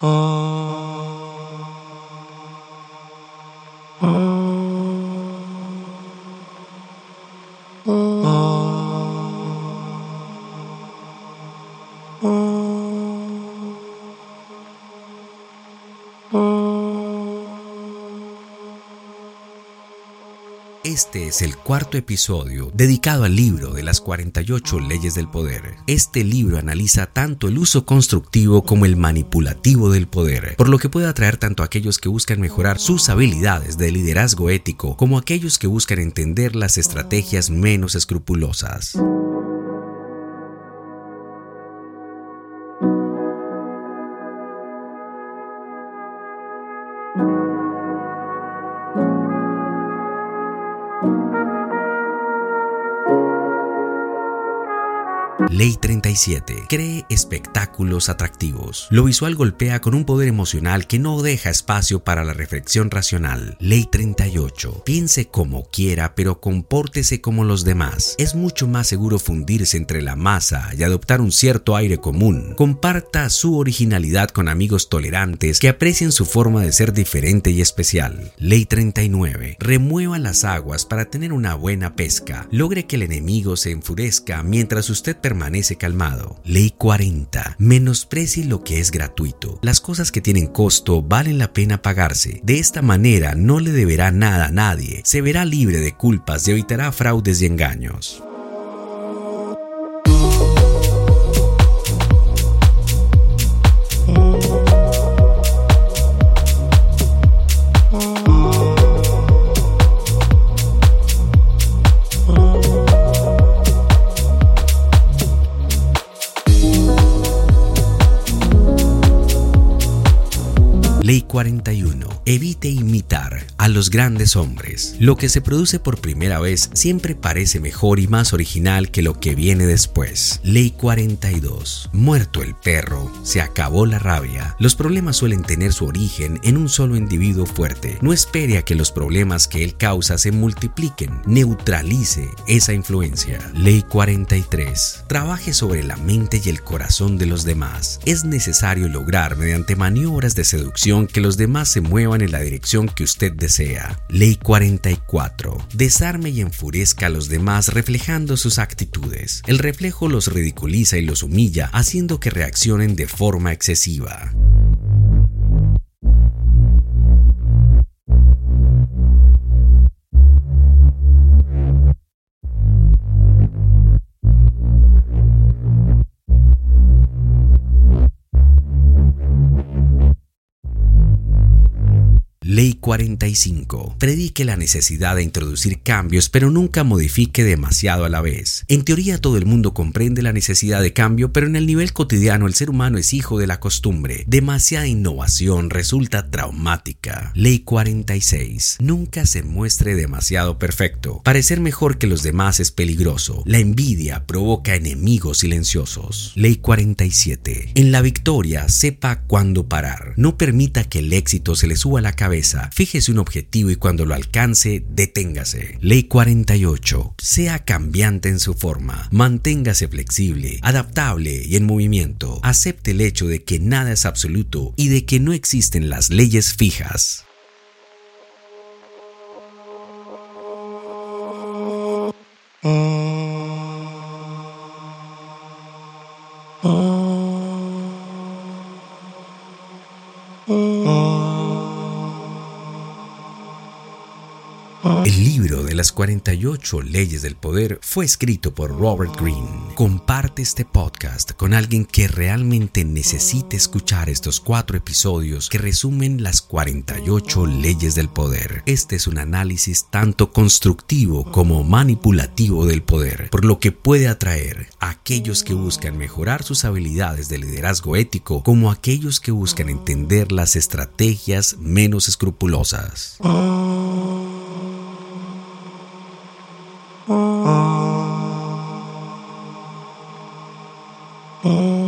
어... Este es el cuarto episodio dedicado al libro de las 48 leyes del poder. Este libro analiza tanto el uso constructivo como el manipulativo del poder, por lo que puede atraer tanto a aquellos que buscan mejorar sus habilidades de liderazgo ético como a aquellos que buscan entender las estrategias menos escrupulosas. Ley 37. Cree espectáculos atractivos. Lo visual golpea con un poder emocional que no deja espacio para la reflexión racional. Ley 38. Piense como quiera, pero compórtese como los demás. Es mucho más seguro fundirse entre la masa y adoptar un cierto aire común. Comparta su originalidad con amigos tolerantes que aprecien su forma de ser diferente y especial. Ley 39. Remueva las aguas para tener una buena pesca. Logre que el enemigo se enfurezca mientras usted permanece calmado. Ley 40. Menosprecie lo que es gratuito. Las cosas que tienen costo valen la pena pagarse. De esta manera no le deberá nada a nadie. Se verá libre de culpas y evitará fraudes y engaños. Ley 41. Evite imitar a los grandes hombres. Lo que se produce por primera vez siempre parece mejor y más original que lo que viene después. Ley 42. Muerto el perro, se acabó la rabia. Los problemas suelen tener su origen en un solo individuo fuerte. No espere a que los problemas que él causa se multipliquen. Neutralice esa influencia. Ley 43. Trabaje sobre la mente y el corazón de los demás. Es necesario lograr mediante maniobras de seducción que los demás se muevan en la dirección que usted desea. Ley 44. Desarme y enfurezca a los demás reflejando sus actitudes. El reflejo los ridiculiza y los humilla, haciendo que reaccionen de forma excesiva. Ley 45. Predique la necesidad de introducir cambios, pero nunca modifique demasiado a la vez. En teoría todo el mundo comprende la necesidad de cambio, pero en el nivel cotidiano el ser humano es hijo de la costumbre. Demasiada innovación resulta traumática. Ley 46. Nunca se muestre demasiado perfecto. Parecer mejor que los demás es peligroso. La envidia provoca enemigos silenciosos. Ley 47. En la victoria sepa cuándo parar. No permita que el éxito se le suba a la cabeza. Fíjese un objetivo y cuando lo alcance, deténgase. Ley 48. Sea cambiante en su forma. Manténgase flexible, adaptable y en movimiento. Acepte el hecho de que nada es absoluto y de que no existen las leyes fijas. El libro de las 48 leyes del poder fue escrito por Robert Greene. Comparte este podcast con alguien que realmente necesite escuchar estos cuatro episodios que resumen las 48 leyes del poder. Este es un análisis tanto constructivo como manipulativo del poder, por lo que puede atraer a aquellos que buscan mejorar sus habilidades de liderazgo ético como aquellos que buscan entender las estrategias menos escrupulosas. oh, oh.